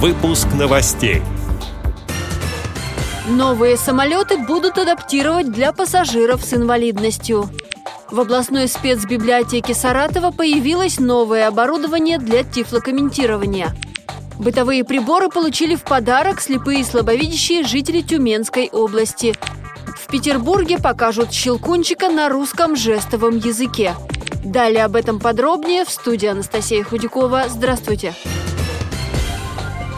Выпуск новостей. Новые самолеты будут адаптировать для пассажиров с инвалидностью. В областной спецбиблиотеке Саратова появилось новое оборудование для тифлокомментирования. Бытовые приборы получили в подарок слепые и слабовидящие жители Тюменской области. В Петербурге покажут щелкунчика на русском жестовом языке. Далее об этом подробнее в студии Анастасия Худякова. Здравствуйте.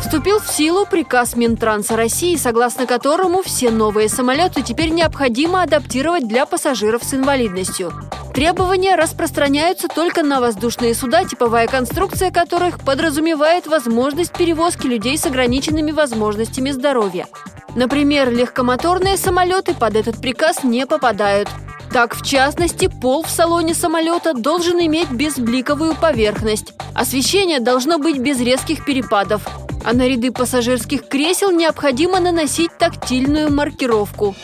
Вступил в силу приказ Минтранса России, согласно которому все новые самолеты теперь необходимо адаптировать для пассажиров с инвалидностью. Требования распространяются только на воздушные суда, типовая конструкция которых подразумевает возможность перевозки людей с ограниченными возможностями здоровья. Например, легкомоторные самолеты под этот приказ не попадают. Так, в частности, пол в салоне самолета должен иметь безбликовую поверхность. Освещение должно быть без резких перепадов. А на ряды пассажирских кресел необходимо наносить тактильную маркировку.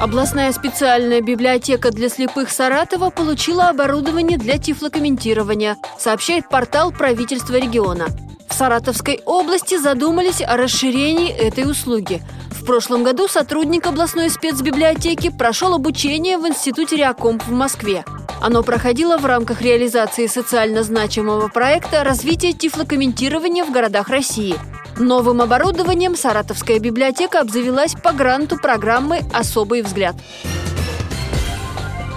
Областная специальная библиотека для слепых Саратова получила оборудование для тифлокомментирования, сообщает портал правительства региона. В Саратовской области задумались о расширении этой услуги – в прошлом году сотрудник областной спецбиблиотеки прошел обучение в Институте Реакомп в Москве. Оно проходило в рамках реализации социально значимого проекта развития тифлокомментирования в городах России. Новым оборудованием Саратовская библиотека обзавелась по гранту программы «Особый взгляд».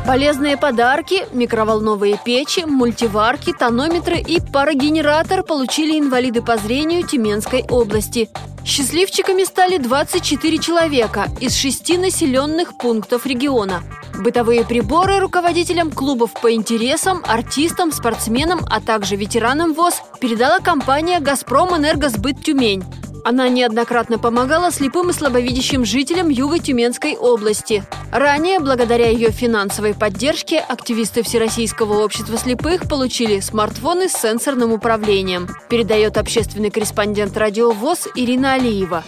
Полезные подарки, микроволновые печи, мультиварки, тонометры и парогенератор получили инвалиды по зрению Тюменской области. Счастливчиками стали 24 человека из шести населенных пунктов региона. Бытовые приборы руководителям клубов по интересам, артистам, спортсменам, а также ветеранам ВОЗ передала компания «Газпром Энергосбыт Тюмень». Она неоднократно помогала слепым и слабовидящим жителям Юго-Тюменской области. Ранее, благодаря ее финансовой поддержке, активисты Всероссийского общества слепых получили смартфоны с сенсорным управлением, передает общественный корреспондент радио ВОЗ Ирина Алиева.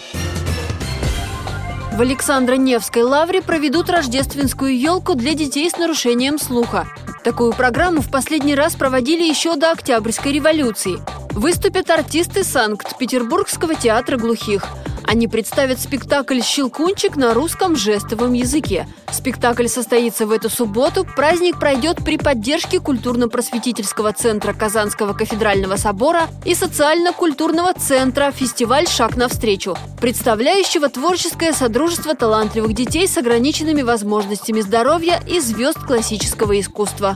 В Александро-Невской лавре проведут рождественскую елку для детей с нарушением слуха. Такую программу в последний раз проводили еще до Октябрьской революции. Выступят артисты Санкт-Петербургского театра глухих. Они представят спектакль «Щелкунчик» на русском жестовом языке. Спектакль состоится в эту субботу. Праздник пройдет при поддержке культурно-просветительского центра Казанского кафедрального собора и социально-культурного центра «Фестиваль «Шаг навстречу», представляющего творческое содружество талантливых детей с ограниченными возможностями здоровья и звезд классического искусства.